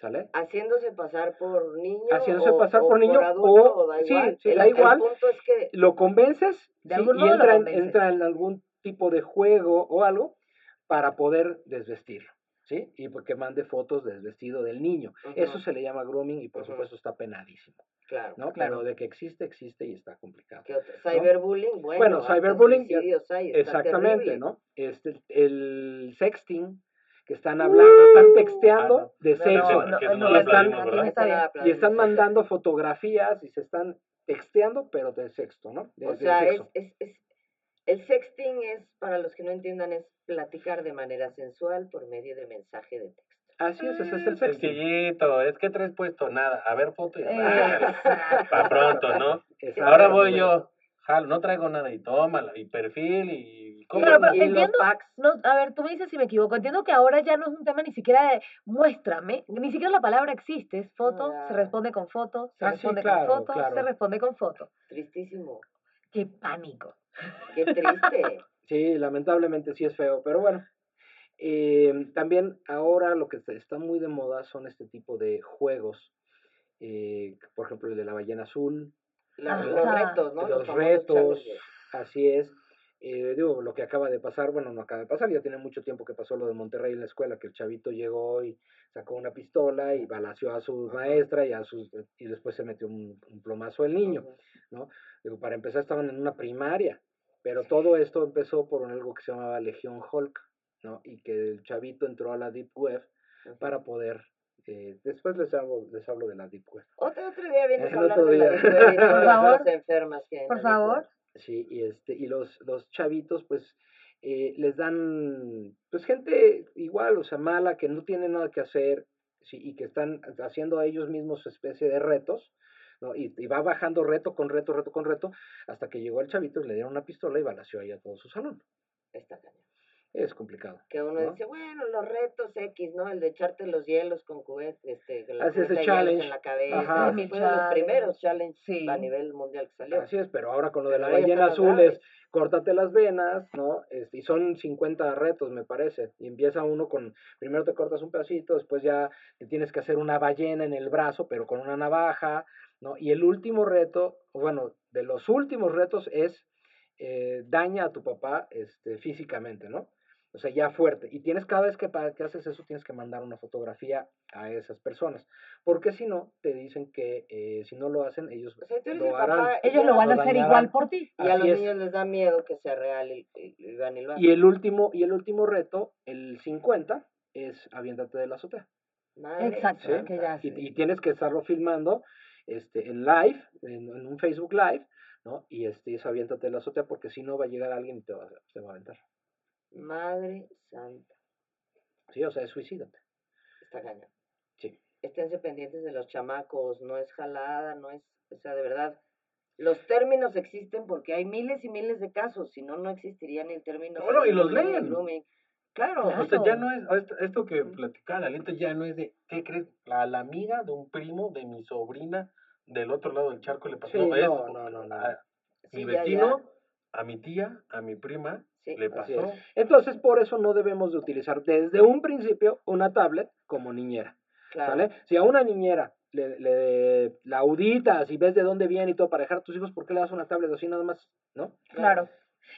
¿Sale? Haciéndose pasar por niño. Haciéndose o- pasar o por niño adulto, o- da sí, igual. sí, el, da el igual. punto es que Lo convences De sí, algún y entra entra en algún tipo de juego o algo para poder desvestirlo. ¿Sí? Y porque mande fotos desvestido del niño. Eso Ujú. se le llama grooming y por Ujú. supuesto está penadísimo. Claro. ¿no? Claro. Pero de que existe, existe y está complicado. ¿Qué otro? Cyberbullying, bueno. Bueno, cyberbullying, hay, Exactamente, terrible. ¿no? Este, el sexting, que están hablando, están texteando Ah, no. de sexo. no, no y están, mandando fotografías y se están texteando, pero de sexto, ¿no? De, O sea, es, sexo. es, es, el sexting es, para los que no entiendan, es platicar de manera sensual por medio de mensaje de texto. Así es, ese es el sexting. Sencillito, es que traes puesto nada. A ver, foto y <laughs> Eh, Para pronto, ¿no? Ahora voy yo. Jalo, no traigo nada y tómala, y perfil y... ¿cómo? Claro, pero y los entiendo- packs, No, a ver, tú me dices si me equivoco. Entiendo que ahora ya no es un tema ni siquiera de muéstrame, ni siquiera la palabra existe. Es foto, Ah. se responde con foto, se Ah, sí, responde claro, con foto, claro. se responde con foto. tristísimo. Qué pánico. Qué triste. <laughs> Sí, lamentablemente sí es feo, pero bueno. Eh, también ahora lo que está- está muy de moda son este tipo de juegos. eh, por ejemplo, el de la ballena azul, La- Ajá. los retos, ¿no? los retos, challenges. así es. Eh, digo, lo que acaba de pasar, bueno, no acaba de pasar, ya tiene mucho tiempo que pasó lo de Monterrey en la escuela, que el chavito llegó y sacó una pistola y balació a su maestra y a sus y después se metió un, un plomazo el niño. Ujú. Digo, para empezar estaban en una primaria, pero todo esto empezó por algo que se llamaba Legión Hulk, ¿no? Y que el chavito entró a la Deep Web para poder, eh, después les hablo, les hablo de la Deep Web. Otro, otro día vienes a hablar de la. Deep Web Por las favor. enfermas que Por favor. Sí, y este, y los, los chavitos, pues, eh, les dan, pues, gente igual, o sea, mala, que no tiene nada que hacer, sí, y que están haciendo a ellos mismos especie de retos, ¿no? Y, y va bajando reto con reto, reto con reto, hasta que llegó el chavito y le dieron una pistola y balació ahí a todo su salón. Está cañón. Es complicado. Que uno ¿no? dice, bueno, los retos X, ¿no? El de echarte los hielos con cubet, este, con la Así challenge. en la cabeza. Ajá. fue de los challenge. primeros challenges Sí. a nivel mundial que salió. Así es, pero ahora con lo de la Pero ballena azul es, córtate las venas, ¿no? Este, y son 50 retos, me parece. Y empieza uno con, primero te cortas un pedacito, después ya te tienes que hacer una ballena en el brazo, pero con una navaja, ¿no? Y el último reto, bueno, de los últimos retos es eh, daña a tu papá este, físicamente, ¿no? O sea, ya fuerte. Y tienes cada vez que, que haces eso, tienes que mandar una fotografía a esas personas. Porque si no, te dicen que eh, si no lo hacen, ellos O sea, lo el harán. papá y Ellos lo van a hacer igual por ti. Y a los es. niños les da miedo que sea real y, y, y van y lo hacen. Y el último, y el último reto, el 50, es aviéntate de la azotea. Madre Exacto, que ya Y, y tienes que estarlo filmando este, en live, en, en un Facebook Live, ¿no? Y este, es aviéntate de la azotea porque si no va a llegar alguien y te va, te va a aventar. Madre santa. Sí, o sea, es suicídate. Está cañón. Sí. Esténse pendientes de los chamacos, no es jalada, no es, o sea, de verdad, los términos existen porque hay miles y miles de casos, si no, no existirían el término. Bueno, y los leen. grooming. Claro, Claro. O sea, ya no es, esto, que platicaba la ya no es de, ¿qué crees? La, la amiga de un primo, de mi sobrina, del otro lado del charco le pasó. Sí, no, no, no, no. a Sí, mi ya, vecino, ya. a mi tía, a mi prima, Sí, le pasó. es. Entonces, por eso no debemos de utilizar desde un principio una tablet como niñera. claro. ¿Sale? Si a una niñera le, le la auditas y ves de dónde viene y todo para dejar a tus hijos, ¿por qué le das una tablet así nada más? ¿No? Claro.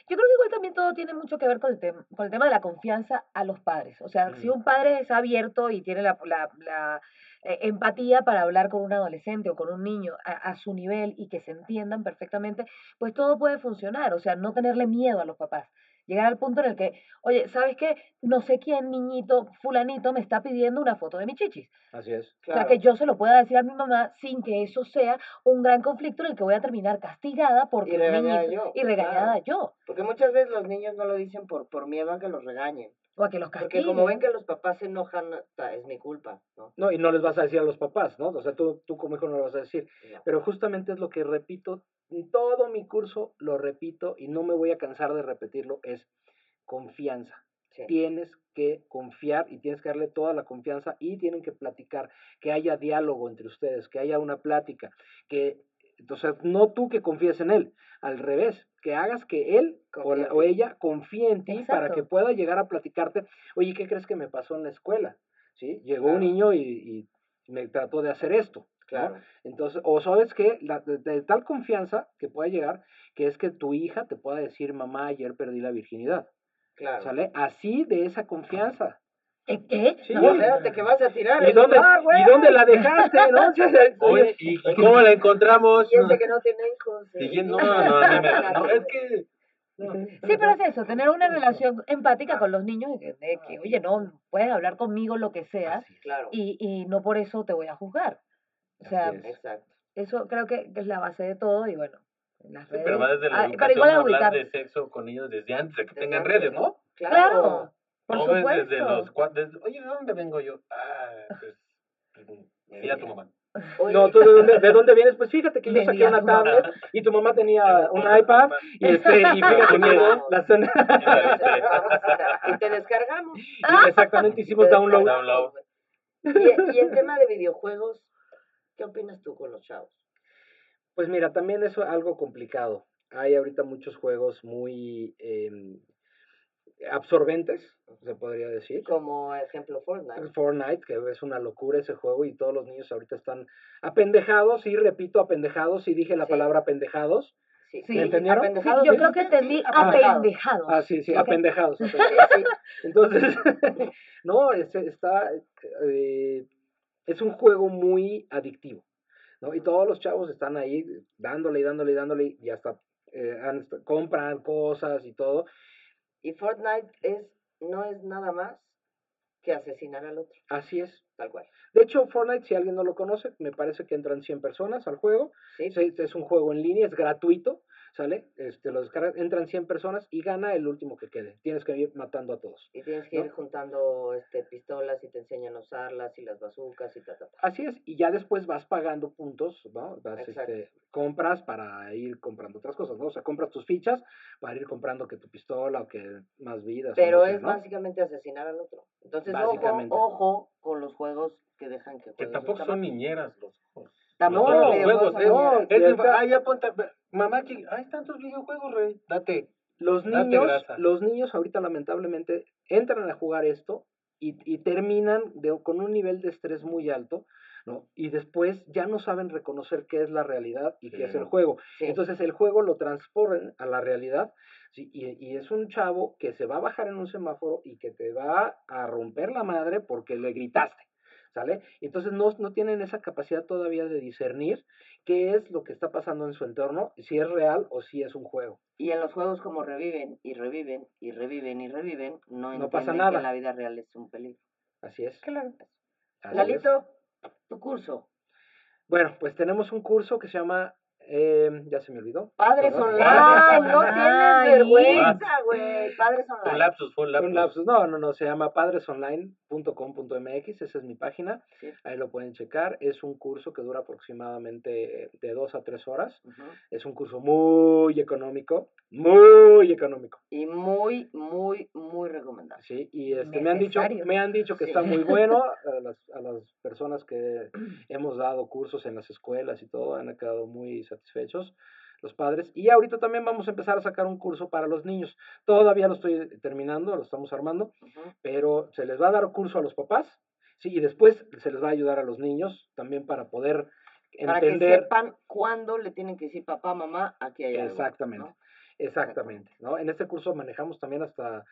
Yo creo que igual también todo tiene mucho que ver con el, tem- con el tema de la confianza a los padres. O sea, si Mm. un padre es abierto y tiene la, la- la, eh, empatía para hablar con un adolescente o con un niño a, a su nivel y que se entiendan perfectamente, pues todo puede funcionar. O sea, no tenerle miedo a los papás. Llegar al punto en el que, oye, ¿sabes qué? No sé quién niñito, fulanito, me está pidiendo una foto de mi chichis. Así es. O sea, claro. que yo se lo pueda decir a mi mamá sin que eso sea un gran conflicto en el que voy a terminar castigada porque un regañada niñito- yo, y regañada claro. yo. Porque muchas veces los niños no lo dicen por, por miedo a que los regañen. O a que los Porque como ven que los papás se enojan, es mi culpa, ¿no? No, y no les vas a decir a los papás, ¿no? O sea, tú, tú como hijo no lo vas a decir. No. Pero justamente es lo que repito, en todo mi curso lo repito y no me voy a cansar de repetirlo, es confianza. Sí. Tienes que confiar y tienes que darle toda la confianza y tienen que platicar, que haya diálogo entre ustedes, que haya una plática, que, entonces, no tú que confíes en él, al revés, que hagas que él o, la- ella confíe en ti para que pueda llegar a platicarte, oye, ¿qué crees que me pasó en la escuela? ¿Sí? Llegó un niño y, y me trató de hacer esto. ¿no? Claro. Entonces, o sabes que de, de tal confianza que puede llegar, que es que tu hija te pueda decir, mamá, ayer perdí la virginidad. Claro. ¿Sale? Así de esa confianza. ¿Eh, ¿Qué? Sí. No, Espérate que vas a tirar. ¿Y dónde, güey. ¿Y dónde la dejaste? ¿No? Sí, sí, Oye, ¿y, cómo la encontramos? Ese que no tiene hijos. eh, no, no, no, no, no, es que... no. Sí, pero es eso, tener una relación empática con los niños y que, de que, oye, no, puedes hablar conmigo lo que sea Así. Claro. y, y no por eso te voy a juzgar. O sea, es. Exacto. eso creo que, que es la base de todo y bueno, en las Sí, redes. pero va desde la Ah, educación pero igual hablar de sexo con ellos desde antes de que Desde tengan antes. redes, ¿no? Claro, por no supuesto. ves desde los desde- Oye, ¿de dónde vengo yo? Ah, pues... pues, Sí, a tu mamá. Oye, No, ¿tú de dónde, de dónde vienes? Pues fíjate que yo saqué una mamá. tablet y tu mamá tenía un iPad y, este, y fíjate <laughs> que la zona- y te descargamos. <laughs> y exactamente hicimos download. Download. Y, y en tema de videojuegos, ¿qué opinas tú con los chavos? Pues mira, también es algo complicado. Hay ahorita muchos juegos muy em, absorbentes, se podría decir. Como ejemplo Fortnite. Fortnite, que es una locura ese juego y todos los niños ahorita están apendejados, y repito, apendejados, y dije la Sí. palabra apendejados. Sí. ¿Me entendieron? Sí, yo ¿sí? creo que entendí apendejados. Ah, sí, sí, apendejados. <laughs> Entonces, <laughs> no, es, está, eh, es un juego muy adictivo, ¿no? Y todos los chavos están ahí dándole y dándole y dándole y hasta eh, han- compran cosas y todo. Y Fortnite es, no es nada más que asesinar al otro, Así es. tal cual. De hecho, Fortnite, si alguien no lo conoce, me parece que entran 100 personas al juego. Sí, Es, es un juego en línea, es gratuito. ¿Sale? Este, lo descargas, entran 100 personas y gana el último que quede. Tienes que ir matando a todos. Y tienes que ¿no? ir juntando este pistolas y te enseñan a usarlas y las bazucas y ta, ta, ta. Así es, y ya después vas pagando puntos, ¿no? Vas, este, compras para ir comprando otras cosas, ¿no? O sea, compras tus fichas para ir comprando que tu pistola o que más vidas. Pero no es ¿no? básicamente asesinar al otro. Entonces, ojo, ojo con los juegos que dejan que Que tampoco son niñeras los juegos. Videojuegos juegos. Es mamá, que hay tantos videojuegos, rey, date. Los niños, los niños ahorita lamentablemente entran a jugar esto y, y terminan de- con un nivel de estrés muy alto, ¿no? Y después ya no saben reconocer qué es la realidad y qué es el juego. Sí. Entonces el juego lo transportan a la realidad ¿sí? y, y es un chavo que se va a bajar en un semáforo y que te va a romper la madre porque le gritaste. ¿Sale? Entonces no, no tienen esa capacidad todavía de discernir qué es lo que está pasando en su entorno, si es real o si es un juego. Y en los juegos como reviven y reviven y reviven y reviven, no, No pasa entienden nada. que en la vida real es un peligro. Así es. Claro. Así es. Lalito, tu curso. Bueno, pues tenemos un curso que se llama, eh, ya se me olvidó. Padres Perdón. online, no <laughs> tienes vergüenza, güey. Padres Un online. lapsus, fue un lapsus. Un lapsus. No, no, no, se llama padresonline.com.mx, esa es mi página, Sí. ahí lo pueden checar. Es un curso que dura aproximadamente de dos a tres horas. Es un curso muy económico, muy económico. Y muy, muy, muy recomendable. Sí, y este, me han dicho, me han dicho que Sí. está muy <laughs> bueno a las, a las personas que hemos dado cursos en las escuelas y todo, han quedado muy satisfechos los padres. Y ahorita también vamos a empezar a sacar un curso para los niños. Todavía lo estoy terminando, lo estamos armando, pero se les va a dar curso a los papás, sí, y después se les va a ayudar a los niños también para poder Para que entender sepan cuándo le tienen que decir papá, mamá, aquí hay algo. Exactamente. ¿no? Exactamente, ¿no? En este curso manejamos también hasta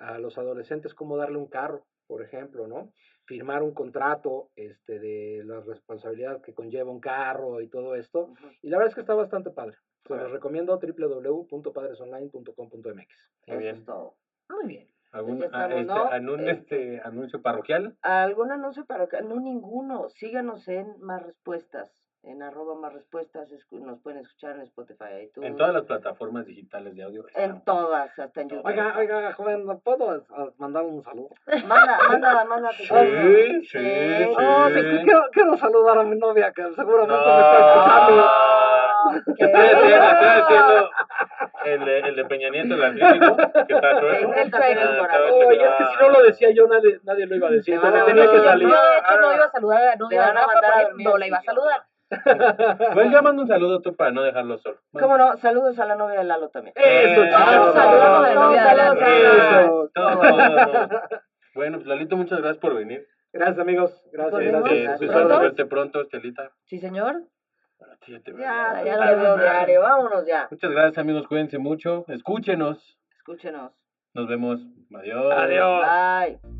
a los adolescentes cómo darle un carro, por ejemplo, ¿no? Firmar un contrato este, de la responsabilidad que conlleva un carro y todo esto. Y la verdad es que está bastante padre. Se los recomiendo www.padresonline.com.mx. Muy Eso bien. es todo. Muy bien. ¿Algún estamos, este, ¿no? anun- Este- este, anuncio parroquial? ¿Algún anuncio acá? No, ninguno. Síganos en Más Respuestas. En arroba Más Respuestas. Nos pueden escuchar en Spotify, iTunes. En todas las plataformas digitales de audio. En estamos. todas, hasta en YouTube. Oiga, oiga, joven, ¿no ¿puedo mandar un saludo? Manda, manda, manda. tu <laughs> Sí, saludo. sí, sí. Oh, que quiero, quiero saludar a mi novia que seguramente No. me está escuchando. ¿Qué? Estoy haciendo, estoy haciendo el, de- el de Peña Nieto, el antrítico, que está chueco. El trailer, Ah, todo Oye, es que si no lo decía yo, nadie, nadie lo iba a decir. Entonces tenía que salir. Yo, de hecho, no iba a saludar a la novia de Rafa no la iba a saludar. <laughs> Pues ya mando un saludo tú para no dejarlo solo. ¿Cómo no? Saludos a la novia de Lalo también. Eso, chicos. saludamos a la novia de saludos Lalo. a- Eso. Todo. Bueno, pues Lalito, muchas gracias por venir. Gracias, amigos. Gracias, Pues, gracias. Este, gracias. espero verte pronto, Estelita. Sí, señor. A ti ya te veo. Ya, Ya lo veo. diario. Vámonos ya. Muchas gracias, amigos. Cuídense mucho. Escúchenos. Escúchenos. Nos vemos. Adiós. Adiós. Bye.